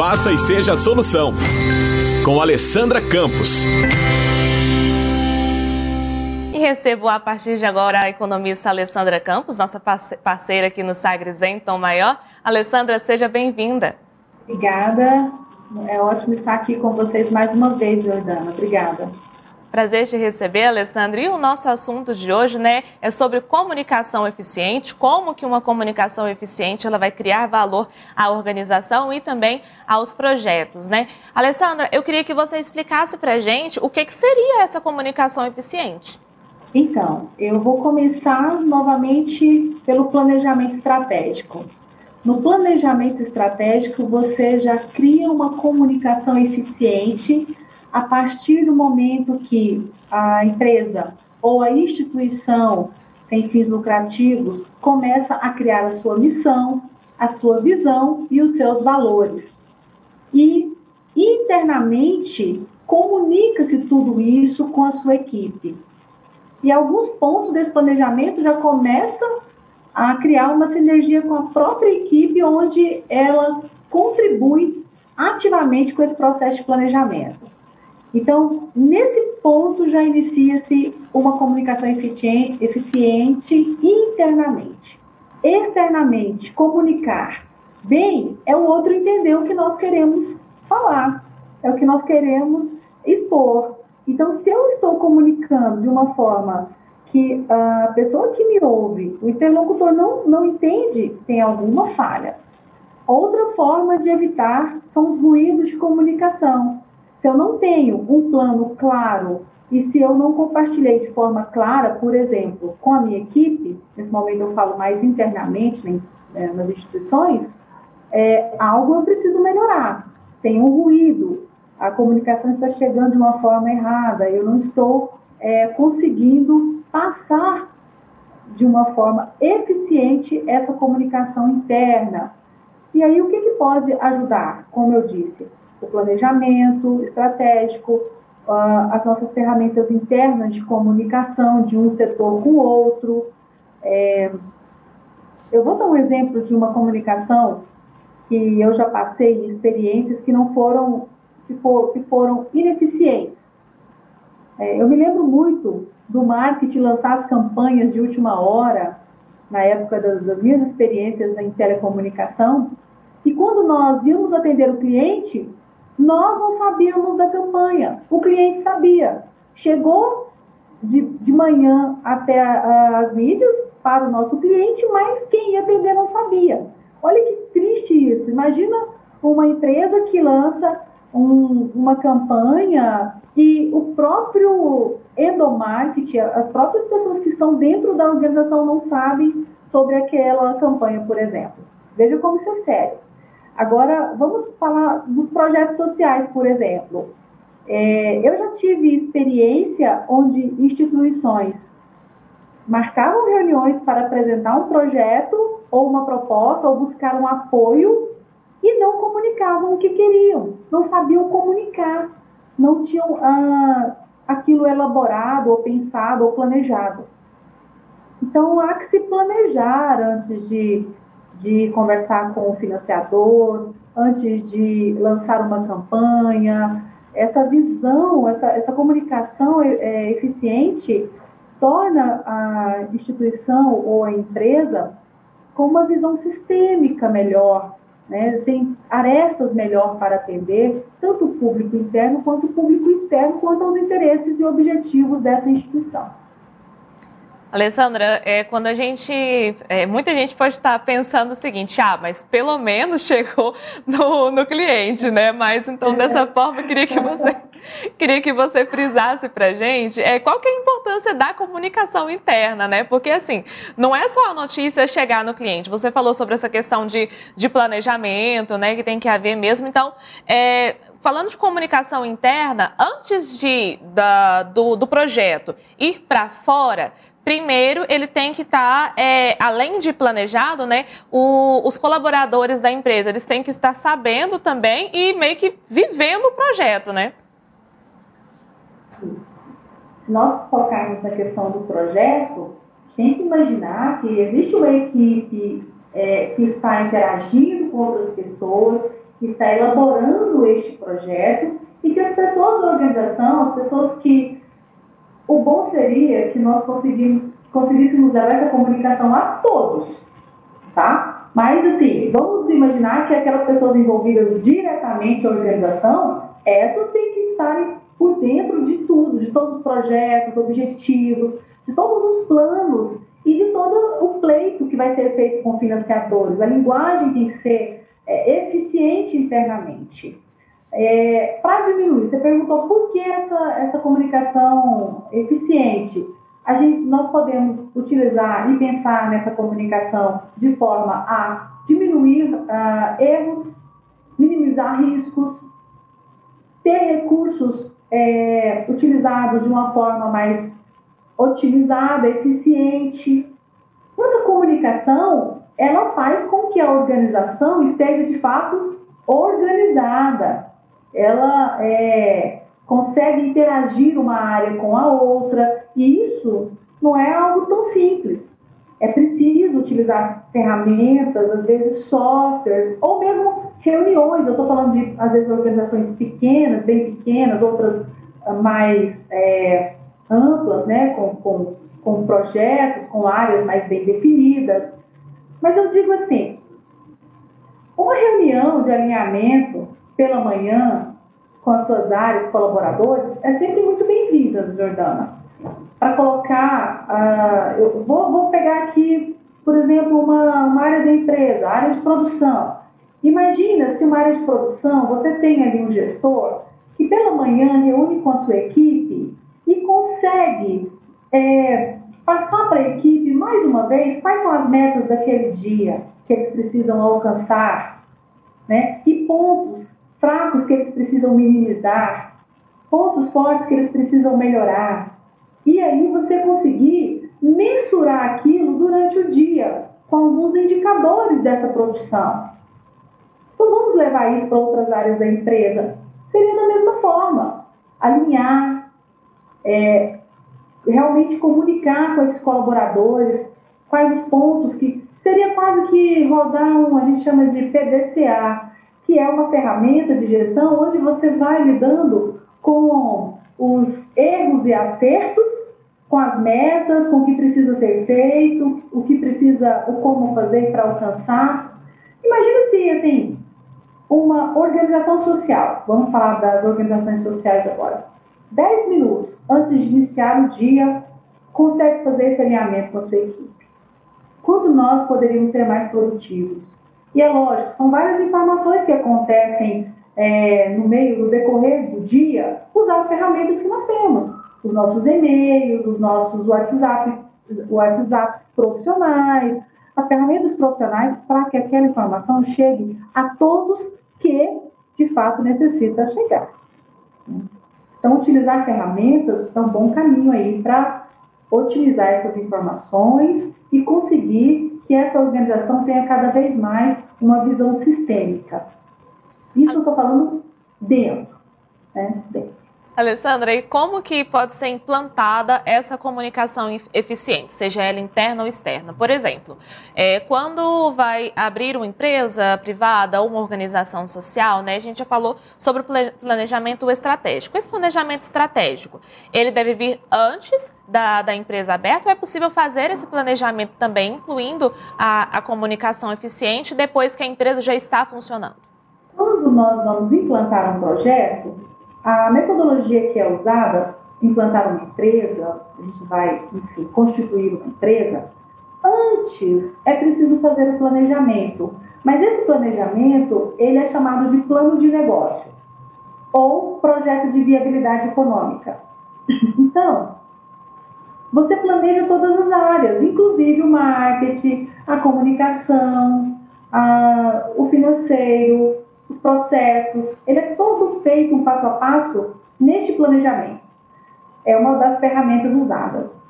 Faça e seja a solução. Com Alessandra Campos. E recebo a partir de agora a economista Alessandra Campos, nossa parceira aqui no Sagres em Tom Maior. Alessandra, seja bem-vinda. Obrigada. É ótimo estar aqui com vocês mais uma vez, Jordana. Obrigada. Prazer te receber, Alessandra. E o nosso assunto de hoje, né, é sobre comunicação eficiente, como que uma comunicação eficiente ela vai criar valor à organização e também aos projetos, né? Alessandra, eu queria que você explicasse para gente o que, que seria essa comunicação eficiente. Então, eu vou começar novamente pelo planejamento estratégico. No planejamento estratégico, você já cria uma comunicação eficiente a partir do momento que a empresa ou a instituição sem fins lucrativos começa a criar a sua missão, a sua visão e os seus valores. E internamente comunica-se tudo isso com a sua equipe. E alguns pontos desse planejamento já começam a criar uma sinergia com a própria equipe, onde ela contribui ativamente com esse processo de planejamento. Então, nesse ponto já inicia-se uma comunicação eficiente, internamente. Externamente, comunicar bem é o outro entender o que nós queremos falar, é o que nós queremos expor. Então, se eu estou comunicando de uma forma que a pessoa que me ouve, o interlocutor não, não entende, tem alguma falha. Outra forma de evitar são os ruídos de comunicação. Se eu não tenho um plano claro e se eu não compartilhei de forma clara, por exemplo, com a minha equipe, nesse momento eu falo mais internamente né, nas instituições, é, algo eu preciso melhorar. Tem um ruído, a comunicação está chegando de uma forma errada, eu não estou é, conseguindo passar de uma forma eficiente essa comunicação interna. E aí, o que, que pode ajudar? Como eu disse, o planejamento estratégico, as nossas ferramentas internas de comunicação de um setor com o outro. É, eu vou dar um exemplo de uma comunicação que eu já passei experiências que não foram que, for, que foram ineficientes. É, eu me lembro muito do marketing lançar as campanhas de última hora na época das, das minhas experiências em telecomunicação. E quando nós íamos atender o cliente, nós não sabíamos da campanha, o cliente sabia. Chegou de, de manhã até a, as mídias para o nosso cliente, mas quem ia atender não sabia. Olha que triste isso. Imagina uma empresa que lança um, uma campanha e o próprio endomarketing, as próprias pessoas que estão dentro da organização não sabem sobre aquela campanha, por exemplo. Veja como isso é sério. Agora, vamos falar dos projetos sociais, por exemplo. É, eu já tive experiência onde instituições marcavam reuniões para apresentar um projeto ou uma proposta ou buscar um apoio e não comunicavam o que queriam, não sabiam comunicar, não tinham ah, aquilo elaborado ou pensado ou planejado. Então há que se planejar antes de de conversar com o financiador, antes de lançar uma campanha. Essa visão, essa, essa comunicação é, eficiente torna a instituição ou a empresa com uma visão sistêmica melhor, né? tem arestas melhor para atender tanto o público interno quanto o público externo, quanto aos interesses e objetivos dessa instituição. Alessandra, é, quando a gente. É, muita gente pode estar pensando o seguinte: ah, mas pelo menos chegou no, no cliente, né? Mas então, dessa forma, eu queria que você. Queria que você frisasse para gente é, qual que é a importância da comunicação interna, né? Porque assim, não é só a notícia chegar no cliente. Você falou sobre essa questão de, de planejamento, né? Que tem que haver mesmo. Então, é, falando de comunicação interna, antes de, da, do, do projeto ir para fora, Primeiro, ele tem que estar, tá, é, além de planejado, né, o, os colaboradores da empresa, eles têm que estar sabendo também e meio que vivendo o projeto, né? Nós focarmos na questão do projeto, tem que imaginar que existe uma equipe é, que está interagindo com outras pessoas, que está elaborando este projeto e que as pessoas da organização, as pessoas que. O bom seria que nós conseguíssemos levar essa comunicação a todos, tá? Mas, assim, vamos imaginar que aquelas pessoas envolvidas diretamente à organização, essas têm que estarem por dentro de tudo, de todos os projetos, objetivos, de todos os planos e de todo o pleito que vai ser feito com financiadores. A linguagem tem que ser é, eficiente internamente. É, Para diminuir, você perguntou por que essa, essa comunicação eficiente. A gente, nós podemos utilizar e pensar nessa comunicação de forma a diminuir uh, erros, minimizar riscos, ter recursos é, utilizados de uma forma mais otimizada, eficiente. Essa comunicação, ela faz com que a organização esteja de fato organizada. Ela é, consegue interagir uma área com a outra e isso não é algo tão simples. É preciso utilizar ferramentas, às vezes softwares, ou mesmo reuniões. Eu estou falando de, às vezes, organizações pequenas, bem pequenas, outras ah, mais é, amplas, né, com, com, com projetos, com áreas mais bem definidas. Mas eu digo assim, uma reunião de alinhamento pela manhã com as suas áreas, colaboradores, é sempre muito bem-vinda, Jordana. Para colocar, uh, eu vou, vou pegar aqui, por exemplo, uma, uma área da empresa, área de produção. Imagina se uma área de produção, você tem ali um gestor que pela manhã reúne com a sua equipe e consegue é, passar para a equipe, mais uma vez, quais são as metas daquele dia que eles precisam alcançar, né? E pontos fracos que eles precisam minimizar, pontos fortes que eles precisam melhorar. E aí você conseguir mensurar aquilo durante o dia, com alguns indicadores dessa produção. Então vamos levar isso para outras áreas da empresa. Seria da mesma forma, alinhar é, realmente comunicar com esses colaboradores quais os pontos que seria quase que rodar um, a gente chama de PDCA, que é uma ferramenta de gestão onde você vai lidando com os erros e acertos, com as metas, com o que precisa ser feito, o que precisa, o como fazer para alcançar. Imagina se assim, uma organização social, vamos falar das organizações sociais agora 10 minutos antes de iniciar o dia, consegue fazer esse alinhamento com a sua equipe. Quando nós poderíamos ser mais produtivos? E é lógico, são várias informações que acontecem é, no meio, no decorrer do dia, usar as ferramentas que nós temos. Os nossos e-mails, os nossos WhatsApp, WhatsApps profissionais, as ferramentas profissionais para que aquela informação chegue a todos que de fato necessita chegar. Então, utilizar ferramentas é um bom caminho aí para otimizar essas informações e conseguir que essa organização tenha cada vez mais uma visão sistêmica. Isso eu estou falando dentro, né? Dentro. Alessandra, e como que pode ser implantada essa comunicação eficiente, seja ela interna ou externa? Por exemplo, é, quando vai abrir uma empresa privada ou uma organização social, né, a gente já falou sobre o planejamento estratégico. Esse planejamento estratégico, ele deve vir antes da, da empresa aberta ou é possível fazer esse planejamento também, incluindo a, a comunicação eficiente, depois que a empresa já está funcionando? Quando nós vamos implantar um projeto, a metodologia que é usada, implantar uma empresa, a gente vai, enfim, constituir uma empresa, antes é preciso fazer o planejamento. Mas esse planejamento, ele é chamado de plano de negócio ou projeto de viabilidade econômica. Então, você planeja todas as áreas, inclusive o marketing, a comunicação, a, o financeiro, os processos, ele é todo feito um passo a passo neste planejamento. É uma das ferramentas usadas.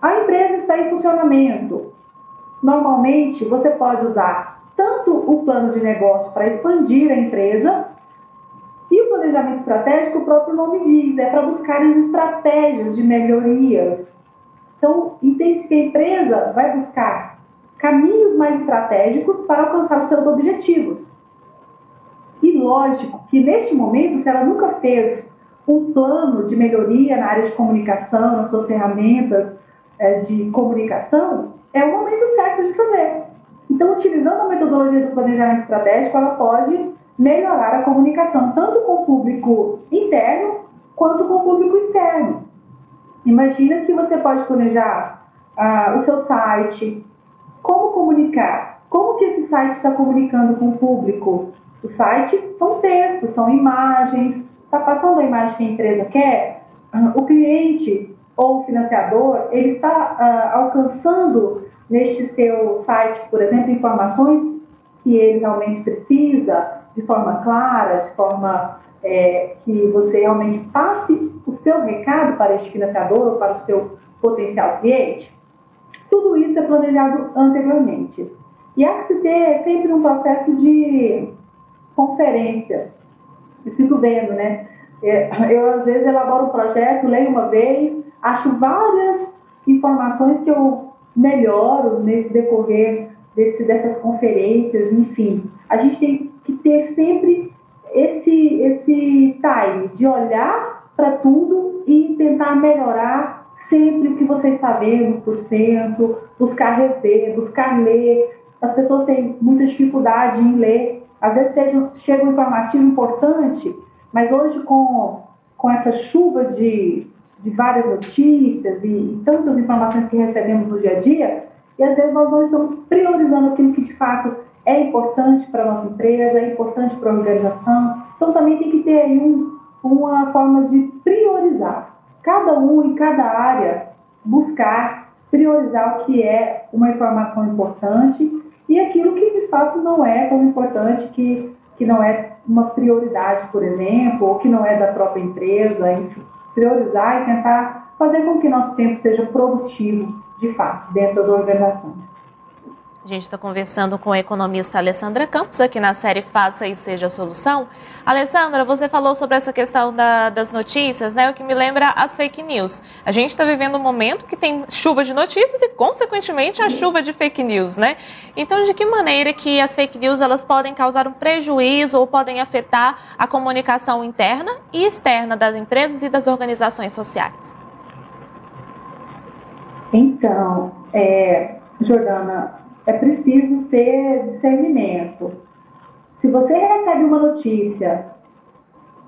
A empresa está em funcionamento. Normalmente, você pode usar tanto o plano de negócio para expandir a empresa, e o planejamento estratégico, o próprio nome diz, é para buscar as estratégias de melhorias. Então, entende-se que a empresa vai buscar caminhos mais estratégicos para alcançar os seus objetivos lógico que neste momento, se ela nunca fez um plano de melhoria na área de comunicação, nas suas ferramentas é, de comunicação, é o momento certo de fazer. Então, utilizando a metodologia do planejamento estratégico, ela pode melhorar a comunicação, tanto com o público interno quanto com o público externo. Imagina que você pode planejar ah, o seu site, como comunicar, como que esse site está comunicando com o público. O site são textos, são imagens, está passando a imagem que a empresa quer, ah, o cliente ou o financiador, ele está ah, alcançando neste seu site, por exemplo, informações que ele realmente precisa, de forma clara, de forma é, que você realmente passe o seu recado para este financiador ou para o seu potencial cliente, tudo isso é planejado anteriormente. E há que se ter sempre um processo de conferência. Eu fico vendo, né? É, eu, às vezes, elaboro um projeto, leio uma vez, acho várias informações que eu melhoro nesse decorrer desse, dessas conferências, enfim. A gente tem que ter sempre esse, esse time de olhar para tudo e tentar melhorar sempre o que você está vendo por cento, buscar rever, buscar ler. As pessoas têm muita dificuldade em ler. Às vezes seja, chega um informativo importante, mas hoje com, com essa chuva de, de várias notícias e, e tantas informações que recebemos no dia a dia, e às vezes nós não estamos priorizando aquilo que de fato é importante para a nossa empresa, é importante para a organização. Então também tem que ter aí um, uma forma de priorizar. Cada um em cada área buscar priorizar o que é uma informação importante e aquilo que de fato não é tão importante, que, que não é uma prioridade, por exemplo, ou que não é da própria empresa, enfim. Priorizar e tentar fazer com que nosso tempo seja produtivo, de fato, dentro das organizações. Gente está conversando com a economista Alessandra Campos aqui na série Faça e Seja a Solução. Alessandra, você falou sobre essa questão da, das notícias, né? O que me lembra as fake news. A gente está vivendo um momento que tem chuva de notícias e, consequentemente, a chuva de fake news, né? Então, de que maneira que as fake news elas podem causar um prejuízo ou podem afetar a comunicação interna e externa das empresas e das organizações sociais? Então, é, Jordana, é preciso ter discernimento. Se você recebe uma notícia,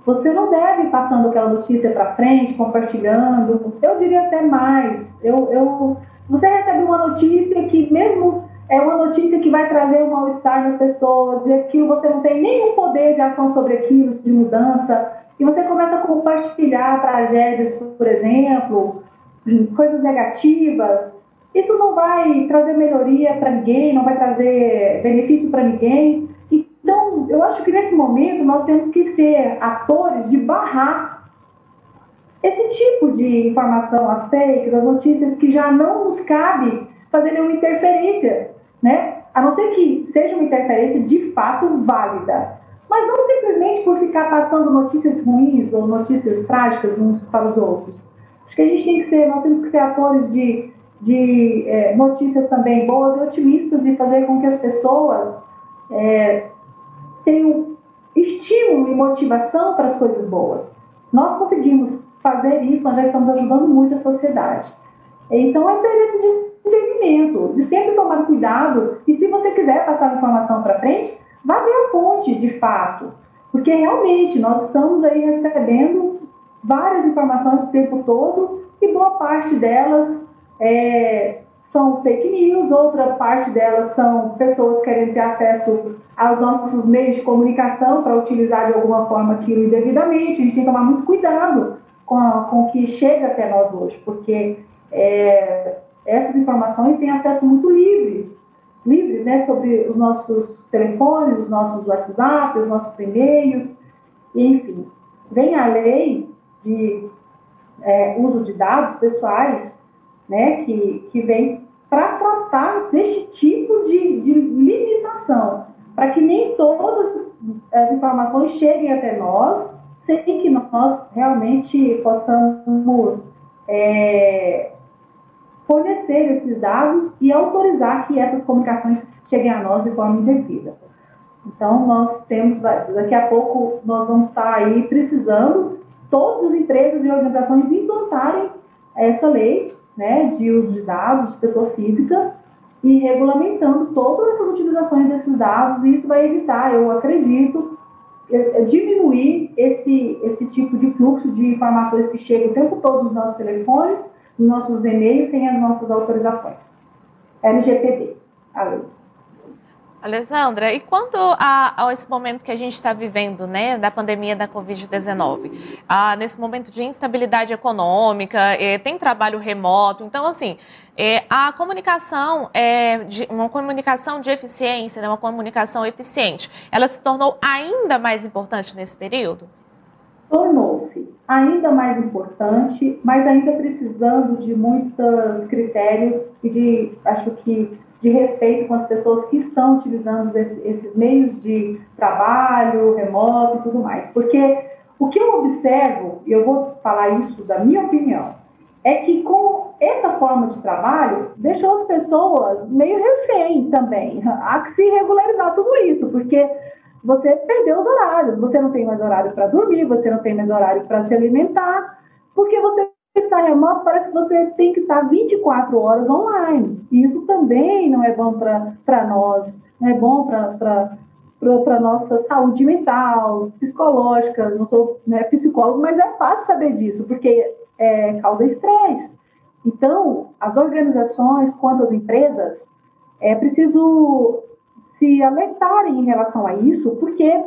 você não deve ir passando aquela notícia para frente, compartilhando. Eu diria até mais. Eu, eu, você recebe uma notícia que, mesmo é uma notícia que vai trazer um mal-estar nas pessoas, e aquilo você não tem nenhum poder de ação sobre aquilo, de mudança, e você começa a compartilhar tragédias, por exemplo, coisas negativas, isso não vai trazer melhoria para ninguém, não vai trazer benefício para ninguém. Então, eu acho que nesse momento nós temos que ser atores de barrar esse tipo de informação, as fakes, as notícias que já não nos cabe fazer nenhuma interferência, né? A não ser que seja uma interferência de fato válida. Mas não simplesmente por ficar passando notícias ruins ou notícias trágicas uns para os outros. Acho que a gente tem que ser, nós temos que ser atores de de é, notícias também boas e otimistas e fazer com que as pessoas é, tenham estímulo e motivação para as coisas boas. Nós conseguimos fazer isso, nós já estamos ajudando muito a sociedade. Então é ter esse discernimento, de sempre tomar cuidado e se você quiser passar a informação para frente, vá ver a fonte de fato. Porque realmente nós estamos aí recebendo várias informações o tempo todo e boa parte delas é, são fake news, outra parte delas são pessoas querendo ter acesso aos nossos meios de comunicação para utilizar de alguma forma aquilo indevidamente. A gente tem que tomar muito cuidado com, com o que chega até nós hoje, porque é, essas informações têm acesso muito livre, livres, né, sobre os nossos telefones, os nossos WhatsApp, os nossos e-mails, enfim. Vem a lei de é, uso de dados pessoais né, que, que vem para tratar deste tipo de, de limitação, para que nem todas as informações cheguem até nós sem que nós realmente possamos é, fornecer esses dados e autorizar que essas comunicações cheguem a nós de forma indevida. Então, nós temos, daqui a pouco, nós vamos estar aí precisando, todas as empresas e organizações implantarem essa lei né, de uso de dados de pessoa física e regulamentando todas essas utilizações desses dados, e isso vai evitar, eu acredito, é, é diminuir esse, esse tipo de fluxo de informações que chega o tempo todo nos nossos telefones, nos nossos e-mails, sem as nossas autorizações. LGPD, a lei. Alessandra, e quanto a, a, esse momento que a gente está vivendo, né, da pandemia da Covid-19, ah, nesse momento de instabilidade econômica, eh, tem trabalho remoto, então, assim, eh, a comunicação, é uma comunicação de eficiência, né, uma comunicação eficiente, ela se tornou ainda mais importante nesse período? Tornou-se ainda mais importante, mas ainda precisando de muitos critérios e de, acho que, de respeito com as pessoas que estão utilizando esses meios de trabalho, remoto e tudo mais. Porque o que eu observo, e eu vou falar isso da minha opinião, é que com essa forma de trabalho deixou as pessoas meio refém também. Há que se regularizar tudo isso, porque você perdeu os horários, você não tem mais horário para dormir, você não tem mais horário para se alimentar, porque você está remoto, parece que você tem que estar 24 horas online. E isso também não é bom para nós, não é bom para para nossa saúde mental, psicológica. Não sou né, psicólogo, mas é fácil saber disso, porque é, causa estresse. Então, as organizações, quanto as empresas, é preciso se alertarem em relação a isso, porque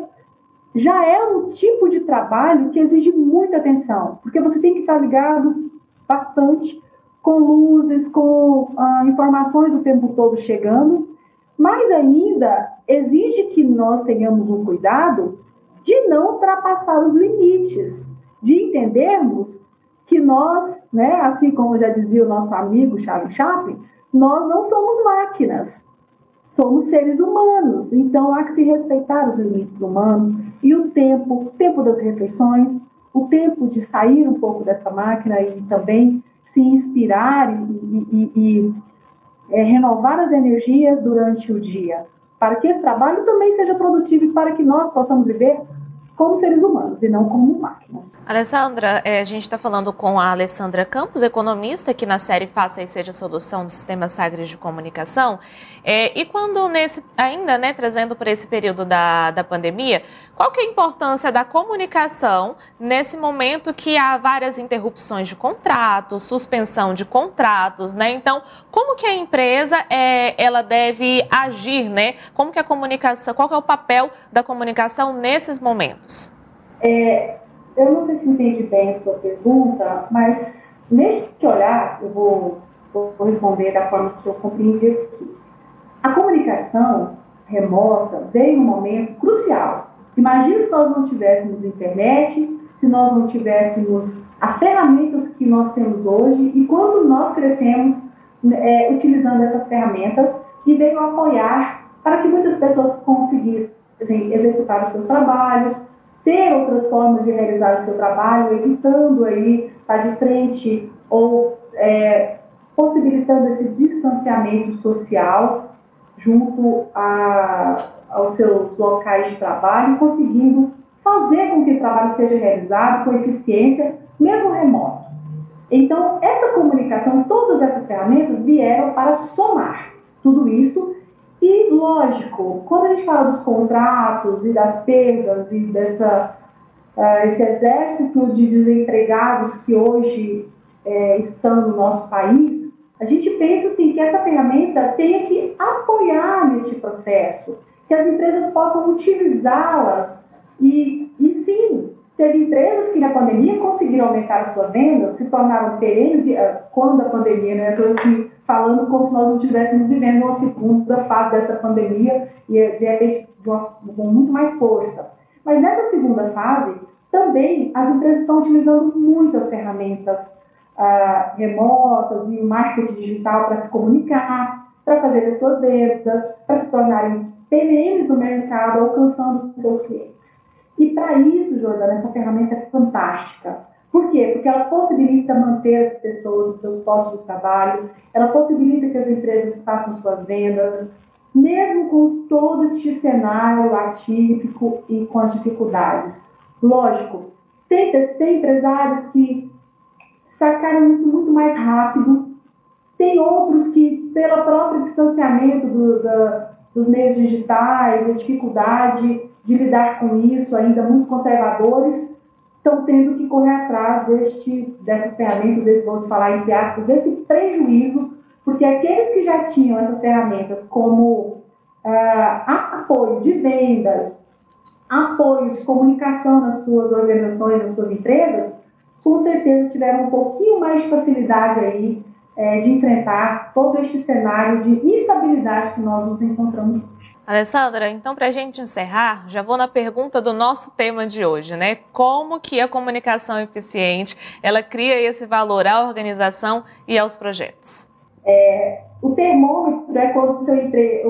já é um tipo de trabalho que exige muita atenção, porque você tem que estar ligado bastante com luzes, com ah, informações o tempo todo chegando, mas ainda exige que nós tenhamos um cuidado de não ultrapassar os limites, de entendermos que nós, né, assim como já dizia o nosso amigo Charles Chaplin, nós não somos máquinas somos seres humanos, então há que se respeitar os limites humanos e o tempo, o tempo das refeições, o tempo de sair um pouco dessa máquina e também se inspirar e, e, e é, renovar as energias durante o dia, para que esse trabalho também seja produtivo e para que nós possamos viver como seres humanos e não como máquinas. Alessandra, é, a gente está falando com a Alessandra Campos, economista, que na série Faça e Seja Solução do Sistema Sagres de Comunicação. É, e quando nesse, ainda né, trazendo para esse período da, da pandemia, qual que é a importância da comunicação nesse momento que há várias interrupções de contratos, suspensão de contratos, né? Então, como que a empresa é, ela deve agir, né? Como que a comunicação, qual é o papel da comunicação nesses momentos? É, eu não sei se entendi bem a sua pergunta, mas neste olhar, eu vou, vou responder da forma que eu compreendi aqui. A comunicação remota veio um momento crucial Imagina se nós não tivéssemos internet, se nós não tivéssemos as ferramentas que nós temos hoje e quando nós crescemos é, utilizando essas ferramentas e veio apoiar para que muitas pessoas conseguissem executar os seus trabalhos, ter outras formas de realizar o seu trabalho, evitando aí estar de frente ou é, possibilitando esse distanciamento social junto a, aos seus locais de trabalho, conseguindo fazer com que esse trabalho seja realizado com eficiência, mesmo remoto. Então, essa comunicação, todas essas ferramentas vieram para somar tudo isso. E, lógico, quando a gente fala dos contratos e das perdas e dessa, uh, esse exército de desempregados que hoje uh, estão no nosso país, a gente pensa assim que essa ferramenta tenha que apoiar neste processo, que as empresas possam utilizá-las. E, e sim, teve empresas que na pandemia conseguiram aumentar as suas vendas, se tornaram perenes eh, quando a pandemia, né? Estou aqui falando como se nós não estivéssemos vivendo uma segunda fase dessa pandemia e de repente com muito mais força. Mas nessa segunda fase, também as empresas estão utilizando muitas ferramentas uh, remotas e o marketing digital para se comunicar, para fazer as suas vendas, para se tornarem PMs do mercado, alcançando os seus clientes. E para isso, Jordana, essa ferramenta é fantástica. Por quê? Porque ela possibilita manter as pessoas nos seus postos de trabalho, ela possibilita que as empresas façam suas vendas, mesmo com todo este cenário atípico e com as dificuldades. Lógico, tem, tem empresários que sacaram isso muito mais rápido, tem outros que, pelo próprio distanciamento do, da, dos meios digitais, a dificuldade de lidar com isso, ainda muito conservadores, estão tendo que correr atrás deste, dessas ferramentas, desse, vamos falar entre aspas, desse prejuízo, porque aqueles que já tinham essas ferramentas como uh, apoio de vendas, apoio de comunicação nas suas organizações, nas suas empresas, com certeza tiveram um pouquinho mais de facilidade aí é, de enfrentar todo este cenário de instabilidade que nós nos encontramos hoje. Alessandra, então para a gente encerrar, já vou na pergunta do nosso tema de hoje, né? Como que a comunicação eficiente ela cria esse valor à organização e aos projetos? É, o termômetro é quando o seu,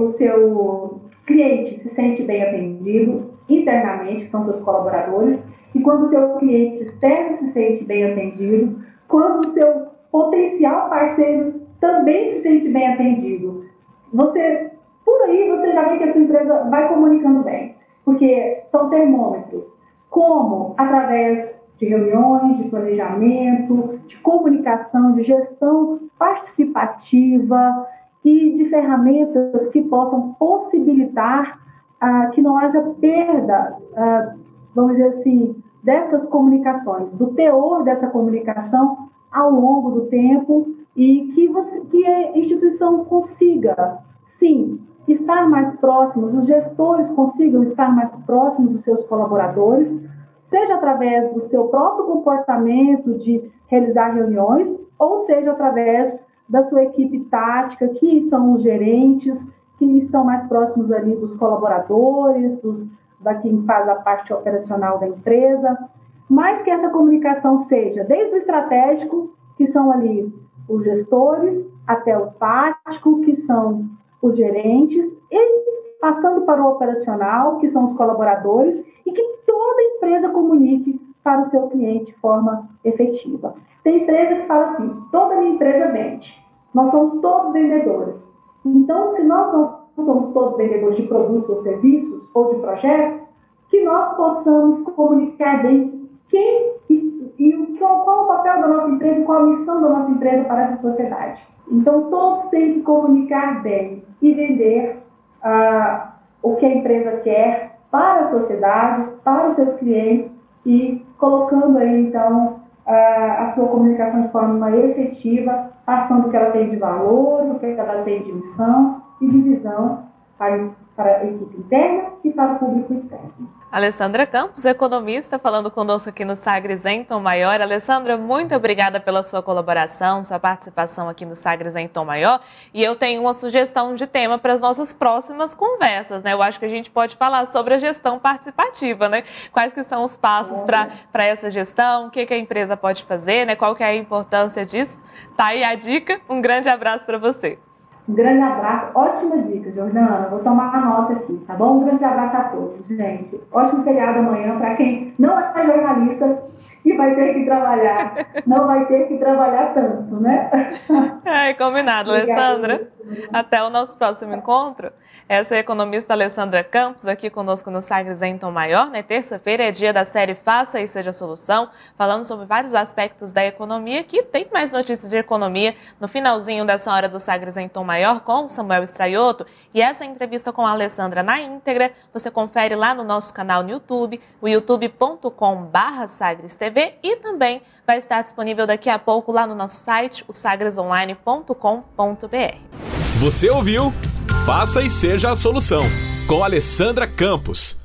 o seu cliente se sente bem atendido internamente, que são seus colaboradores, e quando o seu cliente externo se sente bem atendido, quando o seu potencial parceiro também se sente bem atendido. Você, por aí, você já vê que a sua empresa vai comunicando bem, porque são termômetros. Como? Através de reuniões, de planejamento, de comunicação, de gestão participativa e de ferramentas que possam possibilitar ah, que não haja perda, ah, vamos dizer assim, dessas comunicações, do teor dessa comunicação ao longo do tempo e que, você, que a instituição consiga, sim, estar mais próximos, os gestores consigam estar mais próximos dos seus colaboradores, seja através do seu próprio comportamento de realizar reuniões, ou seja através da sua equipe tática, que são os gerentes, que estão mais próximos ali dos colaboradores, dos, da quem faz a parte operacional da empresa mas que essa comunicação seja desde o estratégico, que são ali os gestores, até o tático, que são os gerentes, e passando para o operacional, que são os colaboradores, e que toda empresa comunique para o seu cliente de forma efetiva. Tem empresa que fala assim: toda minha empresa vende, nós somos todos vendedores. Então, se nós não somos todos vendedores de produtos ou serviços ou de projetos, que nós possamos comunicar bem quem e, e qual, qual, o papel da nossa empresa, qual a missão da nossa empresa para essa sociedade. Então, todos têm que comunicar bem e vender uh, o que a empresa quer para a sociedade, para os seus clientes e colocando aí, então, uh, a sua comunicação de forma efetiva, passando o que ela tem de valor, o que ela tem de missão e de visão para, a equipe interna e para o público externo. Alessandra Campos, economista, falando conosco aqui no Sagres em Tom Maior. Alessandra, muito obrigada pela sua colaboração, sua participação aqui no Sagres em Tom Maior. E eu tenho uma sugestão de tema para as nossas próximas conversas, né? Eu acho que a gente pode falar sobre a gestão participativa, né? Quais que são os passos para essa gestão, o que, que a empresa pode fazer, né? Qual que é a importância disso? Tá aí a dica. Um grande abraço para você. Um grande abraço, ótima dica, Jordana. Vou tomar nota aqui, tá bom? Um grande abraço a todos, gente. Ótimo feriado amanhã para quem não é jornalista e vai ter que trabalhar. Não vai ter que trabalhar tanto, né? É, combinado, Alessandra. Até o nosso próximo encontro. Essa é a economista Alessandra Campos, aqui conosco no Sagres em Tom Maior. Né? Terça-feira é dia da série Faça e Seja Solução, falando sobre vários aspectos da economia, que tem mais notícias de economia no finalzinho dessa hora do Sagres em Tom Maior com Samuel Estraioto. E essa entrevista com a Alessandra na íntegra, você confere lá no nosso canal no YouTube, o youtube.com.br Sagres TV e também vai estar disponível daqui a pouco lá no nosso site, o sagresonline.com.br. Você ouviu? Faça e seja a solução. Com Alessandra Campos.